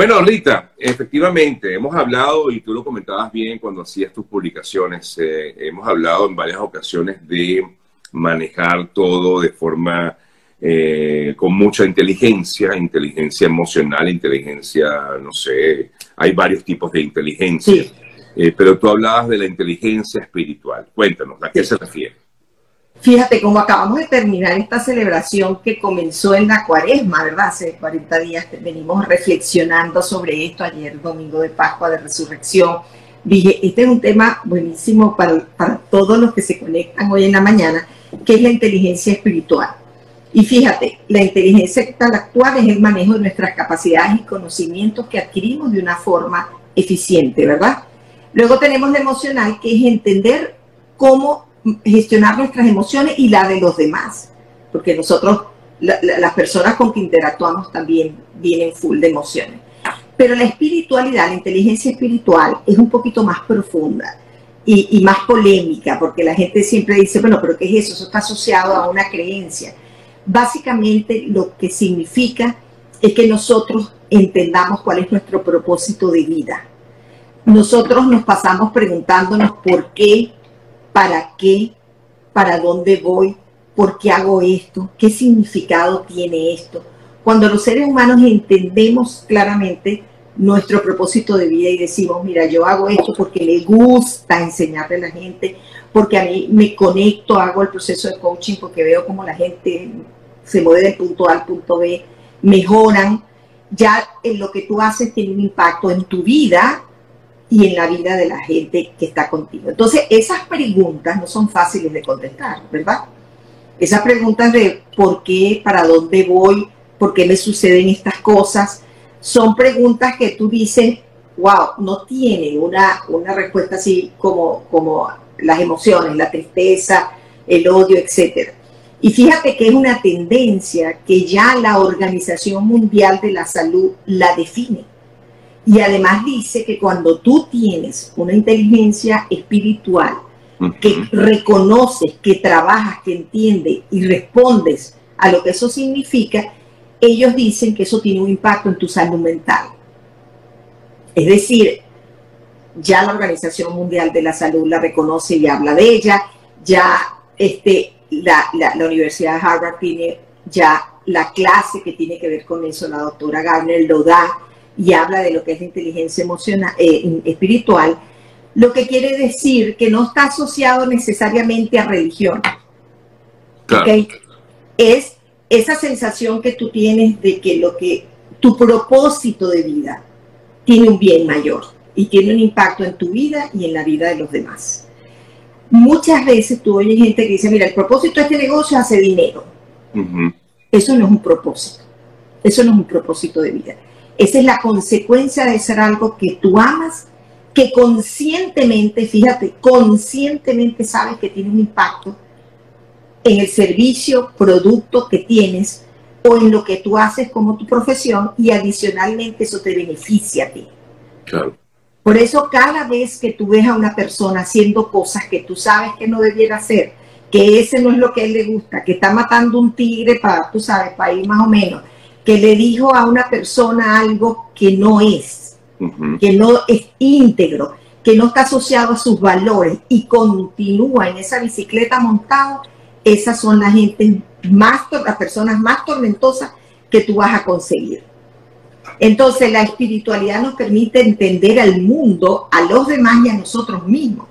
Bueno, Rita, efectivamente, hemos hablado, y tú lo comentabas bien cuando hacías tus publicaciones, eh, hemos hablado en varias ocasiones de manejar todo de forma eh, con mucha inteligencia, inteligencia emocional, inteligencia, no sé, hay varios tipos de inteligencia, eh, pero tú hablabas de la inteligencia espiritual. Cuéntanos, ¿a qué se refiere? Fíjate, como acabamos de terminar esta celebración que comenzó en la cuaresma, ¿verdad? Hace 40 días venimos reflexionando sobre esto, ayer domingo de Pascua, de Resurrección. Dije, este es un tema buenísimo para, para todos los que se conectan hoy en la mañana, que es la inteligencia espiritual. Y fíjate, la inteligencia actual es el manejo de nuestras capacidades y conocimientos que adquirimos de una forma eficiente, ¿verdad? Luego tenemos la emocional, que es entender cómo gestionar nuestras emociones y la de los demás, porque nosotros, las personas con que interactuamos también vienen full de emociones. Pero la espiritualidad, la inteligencia espiritual es un poquito más profunda y, y, más polémica, porque la gente siempre dice, bueno, pero ¿qué es eso? Eso está asociado a una creencia. Básicamente lo que significa es que nosotros entendamos cuál es nuestro propósito de vida. Nosotros nos pasamos preguntándonos por qué, para qué, para dónde voy, por qué hago esto, qué significado tiene esto. Cuando los seres humanos entendemos claramente nuestro propósito de vida y decimos, mira, yo hago esto porque me gusta enseñarle a la gente, porque a mí me conecto, hago el proceso de coaching porque veo como la gente se mueve del punto A al punto B, mejoran, ya en lo que tú haces tiene un impacto en tu vida y en la vida de la gente que está contigo. Entonces, esas preguntas no son fáciles de contestar, ¿verdad? Esas preguntas de por qué, para dónde voy, por qué me suceden estas cosas, son preguntas que tú dices, wow, no tienen una, una respuesta así como, como las emociones, la tristeza, el odio, etc. Y fíjate que es una tendencia que ya la Organización Mundial de la Salud la define. Y además dice que cuando tú tienes una inteligencia espiritual, que reconoces, que trabajas, que entiendes y respondes a lo que eso significa, ellos dicen que eso tiene un impacto en tu salud mental. Es decir, ya la Organización Mundial de la Salud la reconoce y habla de ella, ya este, la, la Universidad de Harvard tiene ya la clase que tiene que ver con eso, la doctora Garner lo da, y habla de lo que es la inteligencia emocional, eh, espiritual, lo que quiere decir que no está asociado necesariamente a religión. Es esa sensación que tú tienes de que lo que tu propósito de vida tiene un bien mayor y tiene un impacto en tu vida y en la vida de los demás. Muchas veces tú oyes gente que dice, mira, el propósito de este negocio hace dinero. Eso no es un propósito. Eso no es un propósito de vida. Esa es la consecuencia de ser algo que tú amas, que conscientemente, fíjate, conscientemente sabes que tiene un impacto en el servicio, producto que tienes o en lo que tú haces como tu profesión y adicionalmente eso te beneficia a ti. Claro. Por eso cada vez que tú ves a una persona haciendo cosas que tú sabes que no debiera hacer, que ese no es lo que a él le gusta, que está matando un tigre para, tú sabes, para ir más o menos, que le dijo a una persona algo que no es, que no es íntegro, que no está asociado a sus valores y continúa en esa bicicleta montado, esas son las más, las personas más tormentosas que tú vas a conseguir. Entonces la espiritualidad nos permite entender al mundo, a los demás y a nosotros mismos.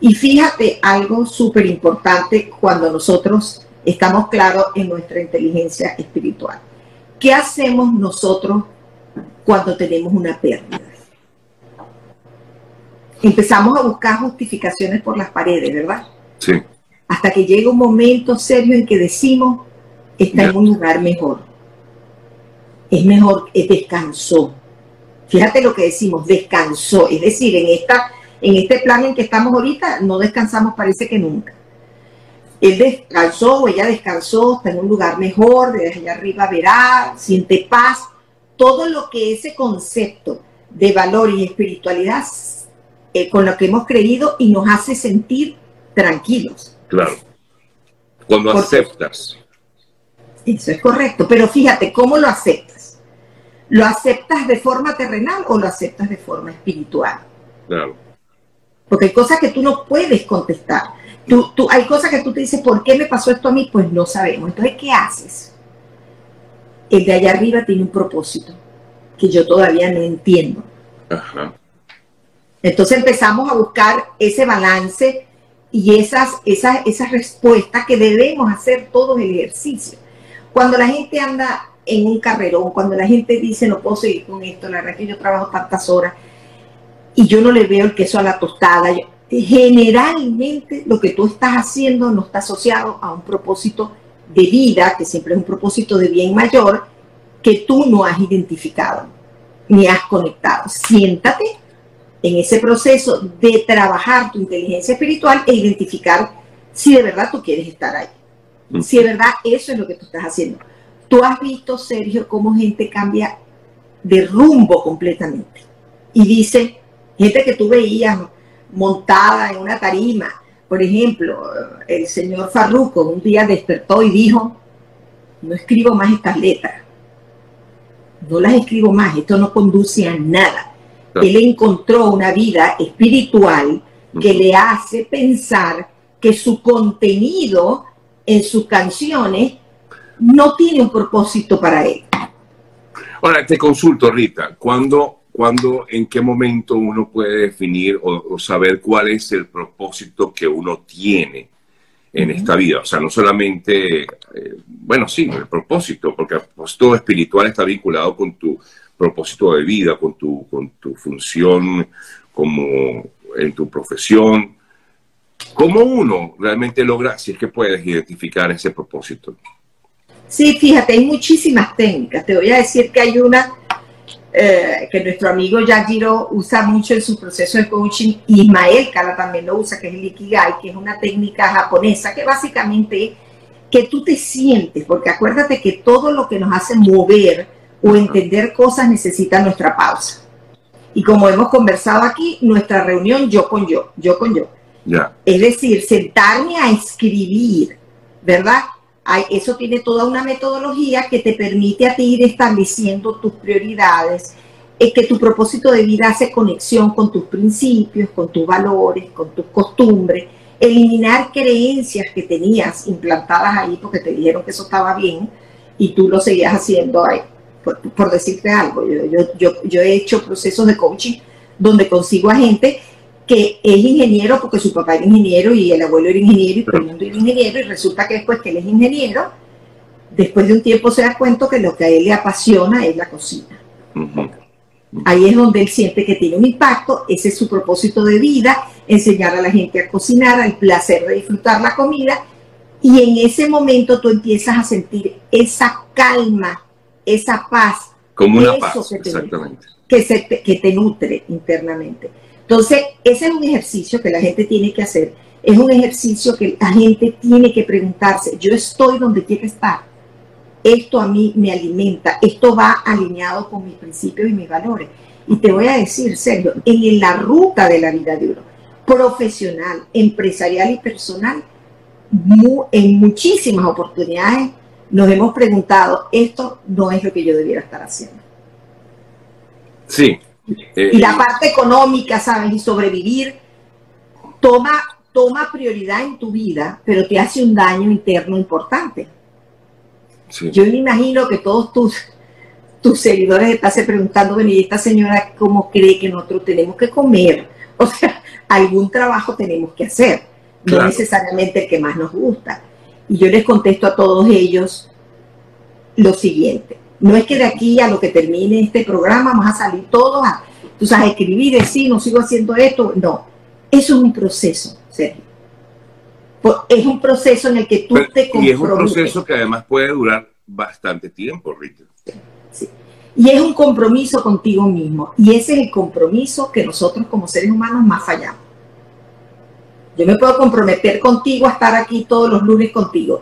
Y fíjate algo súper importante cuando nosotros estamos claros en nuestra inteligencia espiritual. ¿Qué hacemos nosotros cuando tenemos una pérdida? Empezamos a buscar justificaciones por las paredes, ¿verdad? Sí. Hasta que llega un momento serio en que decimos, está en un lugar mejor. Es mejor, es descansó. Fíjate lo que decimos, descansó. Es decir, en, esta, en este plan en que estamos ahorita, no descansamos parece que nunca él descansó o ella descansó, está en un lugar mejor, desde allá arriba verá, siente paz, todo lo que ese concepto de valor y espiritualidad eh, con lo que hemos creído y nos hace sentir tranquilos. Claro. Cuando aceptas. Eso es correcto, pero fíjate, ¿cómo lo aceptas? ¿Lo aceptas de forma terrenal o lo aceptas de forma espiritual? Claro. Porque hay cosas que tú no puedes contestar. Tú, tú, hay cosas que tú te dices, ¿por qué me pasó esto a mí? Pues no sabemos. Entonces, ¿qué haces? El de allá arriba tiene un propósito que yo todavía no entiendo. Ajá. Entonces empezamos a buscar ese balance y esas, esas, esas respuestas que debemos hacer todo el ejercicio. Cuando la gente anda en un carrerón, cuando la gente dice no puedo seguir con esto, la verdad es que yo trabajo tantas horas y yo no le veo el queso a la tostada. Generalmente lo que tú estás haciendo no está asociado a un propósito de vida, que siempre es un propósito de bien mayor, que tú no has identificado ni has conectado. Siéntate en ese proceso de trabajar tu inteligencia espiritual e identificar si de verdad tú quieres estar ahí. Si de verdad eso es lo que tú estás haciendo. Tú has visto, Sergio, cómo gente cambia de rumbo completamente. Y dice, gente que tú veías montada en una tarima, por ejemplo, el señor Farruco un día despertó y dijo, no escribo más estas letras, no las escribo más, esto no conduce a nada. Él encontró una vida espiritual que le hace pensar que su contenido en sus canciones no tiene un propósito para él. Ahora, te consulto, Rita, ¿cuándo, cuándo en qué momento uno puede definir o, saber cuál es el propósito que uno tiene en esta vida? O sea, no solamente, eh, bueno, sí, el propósito, porque el propósito espiritual está vinculado con tu propósito de vida, con tu, con tu función como en tu profesión. ¿Cómo uno realmente logra, si es que puedes identificar ese propósito? Sí, fíjate, hay muchísimas técnicas. Te voy a decir que hay una eh, que nuestro amigo Yajiro usa mucho en su proceso de coaching, y Ismael Kala también lo usa, que es el Ikigai, que es una técnica japonesa que básicamente es que tú te sientes, porque acuérdate que todo lo que nos hace mover o entender cosas necesita nuestra pausa. Y como hemos conversado aquí, nuestra reunión yo con yo, yo con yo. Es decir, sentarme a escribir, ¿verdad? Eso tiene toda una metodología que te permite a ti ir estableciendo tus prioridades, es que tu propósito de vida hace conexión con tus principios, con tus valores, con tus costumbres, eliminar creencias que tenías implantadas ahí porque te dijeron que eso estaba bien y tú lo seguías haciendo ahí, por, decirte algo. Yo, yo he hecho procesos de coaching donde consigo a gente que es ingeniero porque su papá era ingeniero y el abuelo era ingeniero y todo el mundo era ingeniero y resulta que después que él es ingeniero, después de un tiempo se da cuenta que lo que a él le apasiona es la cocina. Ahí es donde él siente que tiene un impacto, ese es su propósito de vida, enseñar a la gente a cocinar, el placer de disfrutar la comida y en ese momento tú empiezas a sentir esa calma, esa paz. Como una paz, exactamente. Que, se que te nutre internamente. Entonces, ese es un ejercicio que la gente tiene que hacer. Es un ejercicio que la gente tiene que preguntarse, yo estoy donde quiero estar. Esto a mí me alimenta, esto va alineado con mis principios y mis valores. Y te voy a decir, Sergio, en la ruta de la vida de uno, profesional, empresarial y personal, en muchísimas oportunidades nos hemos preguntado, esto no es lo que yo debiera estar haciendo. Sí, y la parte económica, ¿sabes? Y sobrevivir, toma, toma prioridad en tu vida, pero te hace un daño interno importante. Yo me imagino que todos tus, tus seguidores están preguntando, bueno, ¿y esta señora cómo cree que nosotros tenemos que comer? O sea, algún trabajo tenemos que hacer, no necesariamente el que más nos gusta. Y yo les contesto a todos ellos lo siguiente. No es que de aquí a lo que termine este programa vamos a salir todos a, tú sabes, escribir, decir, no sigo haciendo esto. No, eso es un proceso, Sergio. Es un proceso en el que tú te comprometes. Y es un proceso que además puede durar bastante tiempo, Rita. Sí. Y es un compromiso contigo mismo. Y ese es el compromiso que nosotros como seres humanos más fallamos. Yo me puedo comprometer contigo a estar aquí todos los lunes contigo.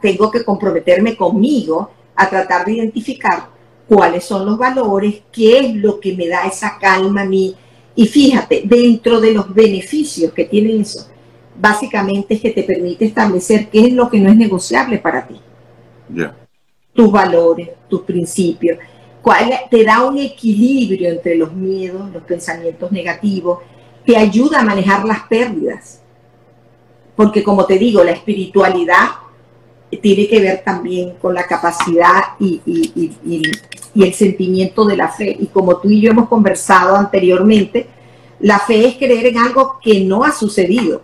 Tengo que comprometerme conmigo a tratar de identificar cuáles son los valores, qué es lo que me da esa calma a mí. Y fíjate, dentro de los beneficios que tiene eso, básicamente es que te permite establecer qué es lo que no es negociable para ti. Tus valores, tus principios. te da un equilibrio entre los miedos, los pensamientos negativos, te ayuda a manejar las pérdidas. Porque como te digo, la espiritualidad tiene que ver también con la capacidad y, el sentimiento de la fe. Y como tú y yo hemos conversado anteriormente, la fe es creer en algo que no ha sucedido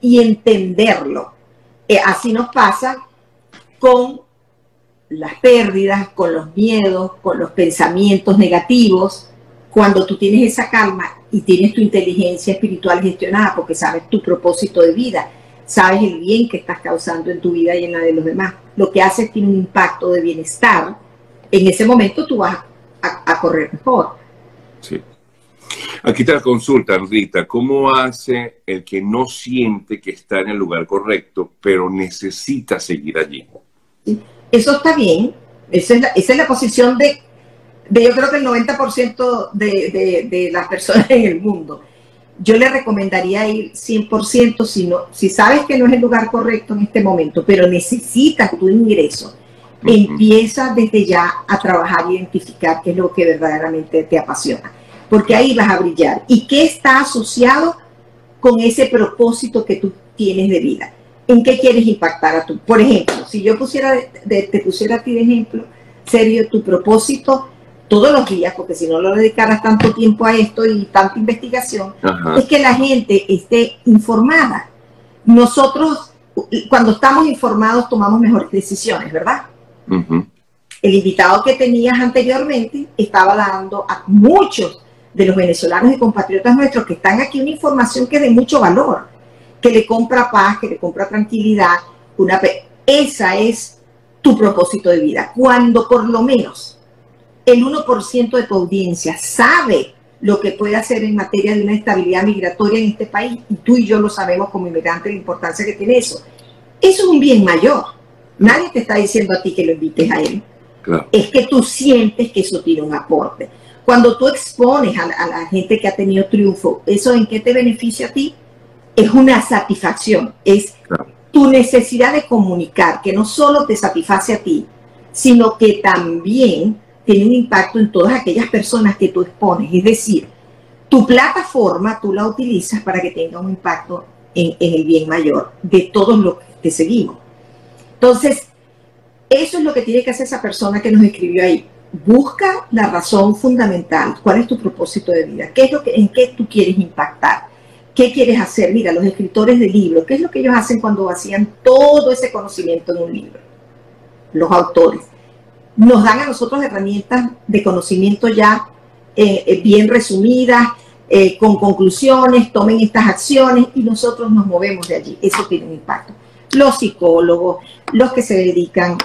y entenderlo. Eh, así nos pasa con las pérdidas, con los miedos, con los pensamientos negativos, cuando tú tienes esa calma y tienes tu inteligencia espiritual gestionada porque sabes tu propósito de vida, sabes el bien que estás causando en tu vida y en la de los demás, lo que hace es que tiene un impacto de bienestar, en ese momento tú vas a, correr mejor. Sí. Aquí te la consulta, Rita, ¿cómo hace el que no siente que está en el lugar correcto, pero necesita seguir allí? Eso está bien, esa es la, posición de, de, yo creo que el 90% de, de, de las personas en el mundo yo le recomendaría ir 100% si, no, si sabes que no es el lugar correcto en este momento, pero necesitas tu ingreso. Empieza desde ya a trabajar identificar qué es lo que verdaderamente te apasiona, porque ahí vas a brillar. ¿Y qué está asociado con ese propósito que tú tienes de vida? ¿En qué quieres impactar a tú? Por ejemplo, si yo pusiera te pusiera a ti de ejemplo, serio, tu propósito todos los días, porque si no lo dedicaras tanto tiempo a esto y tanta investigación, es que la gente esté informada. Nosotros, cuando estamos informados, tomamos mejores decisiones, ¿verdad? El invitado que tenías anteriormente estaba dando a muchos de los venezolanos y compatriotas nuestros que están aquí una información que es de mucho valor, que le compra paz, que le compra tranquilidad. Una, esa es tu propósito de vida. Cuando por lo menos el 1% de tu audiencia sabe lo que puede hacer en materia de una estabilidad migratoria en este país, y tú y yo lo sabemos como inmigrantes la importancia que tiene eso. Eso es un bien mayor. Nadie te está diciendo a ti que lo invites a él. Es que tú sientes que eso tiene un aporte. Cuando tú expones a, la gente que ha tenido triunfo, ¿eso en qué te beneficia a ti? Es una satisfacción, es tu necesidad de comunicar, que no solo te satisface a ti, sino que también tiene un impacto en todas aquellas personas que tú expones. Es decir, tu plataforma tú la utilizas para que tenga un impacto en, el bien mayor de todos los que seguimos. Entonces, eso es lo que tiene que hacer esa persona que nos escribió ahí. Busca la razón fundamental. ¿Cuál es tu propósito de vida? ¿Qué es lo que, ¿En qué tú quieres impactar? ¿Qué quieres hacer? Mira, los escritores de libros, ¿qué es lo que ellos hacen cuando hacían todo ese conocimiento en un libro? Los autores nos dan a nosotros herramientas de conocimiento ya eh, eh, bien resumidas, eh, con conclusiones, tomen estas acciones y nosotros nos movemos de allí. Eso tiene un impacto. Los psicólogos, los que se dedican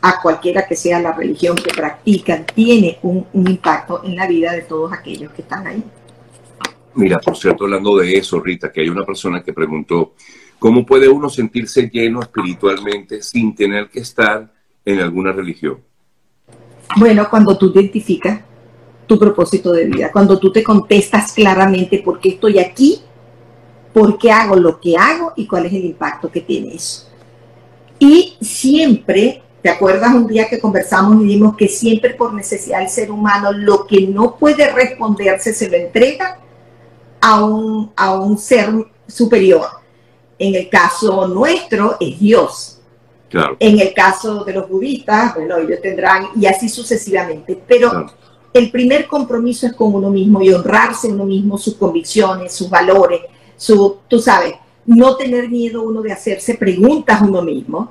a cualquiera que sea la religión que practican, tiene un, un impacto en la vida de todos aquellos que están ahí. Mira, por cierto, hablando de eso, Rita, que hay una persona que preguntó, ¿cómo puede uno sentirse lleno espiritualmente sin tener que estar en alguna religión? Bueno, cuando tú identificas tu propósito de vida, cuando tú te contestas claramente por qué estoy aquí, por qué hago lo que hago y cuál es el impacto que tiene eso. Y siempre, ¿te acuerdas un día que conversamos y dijimos que siempre por necesidad del ser humano lo que no puede responderse se lo entrega a un, a un ser superior? En el caso nuestro es Dios. En el caso de los budistas, bueno, ellos tendrán, y así sucesivamente. Pero el primer compromiso es con uno mismo y honrarse uno mismo, sus convicciones, sus valores, su, tú sabes, no tener miedo uno de hacerse preguntas a uno mismo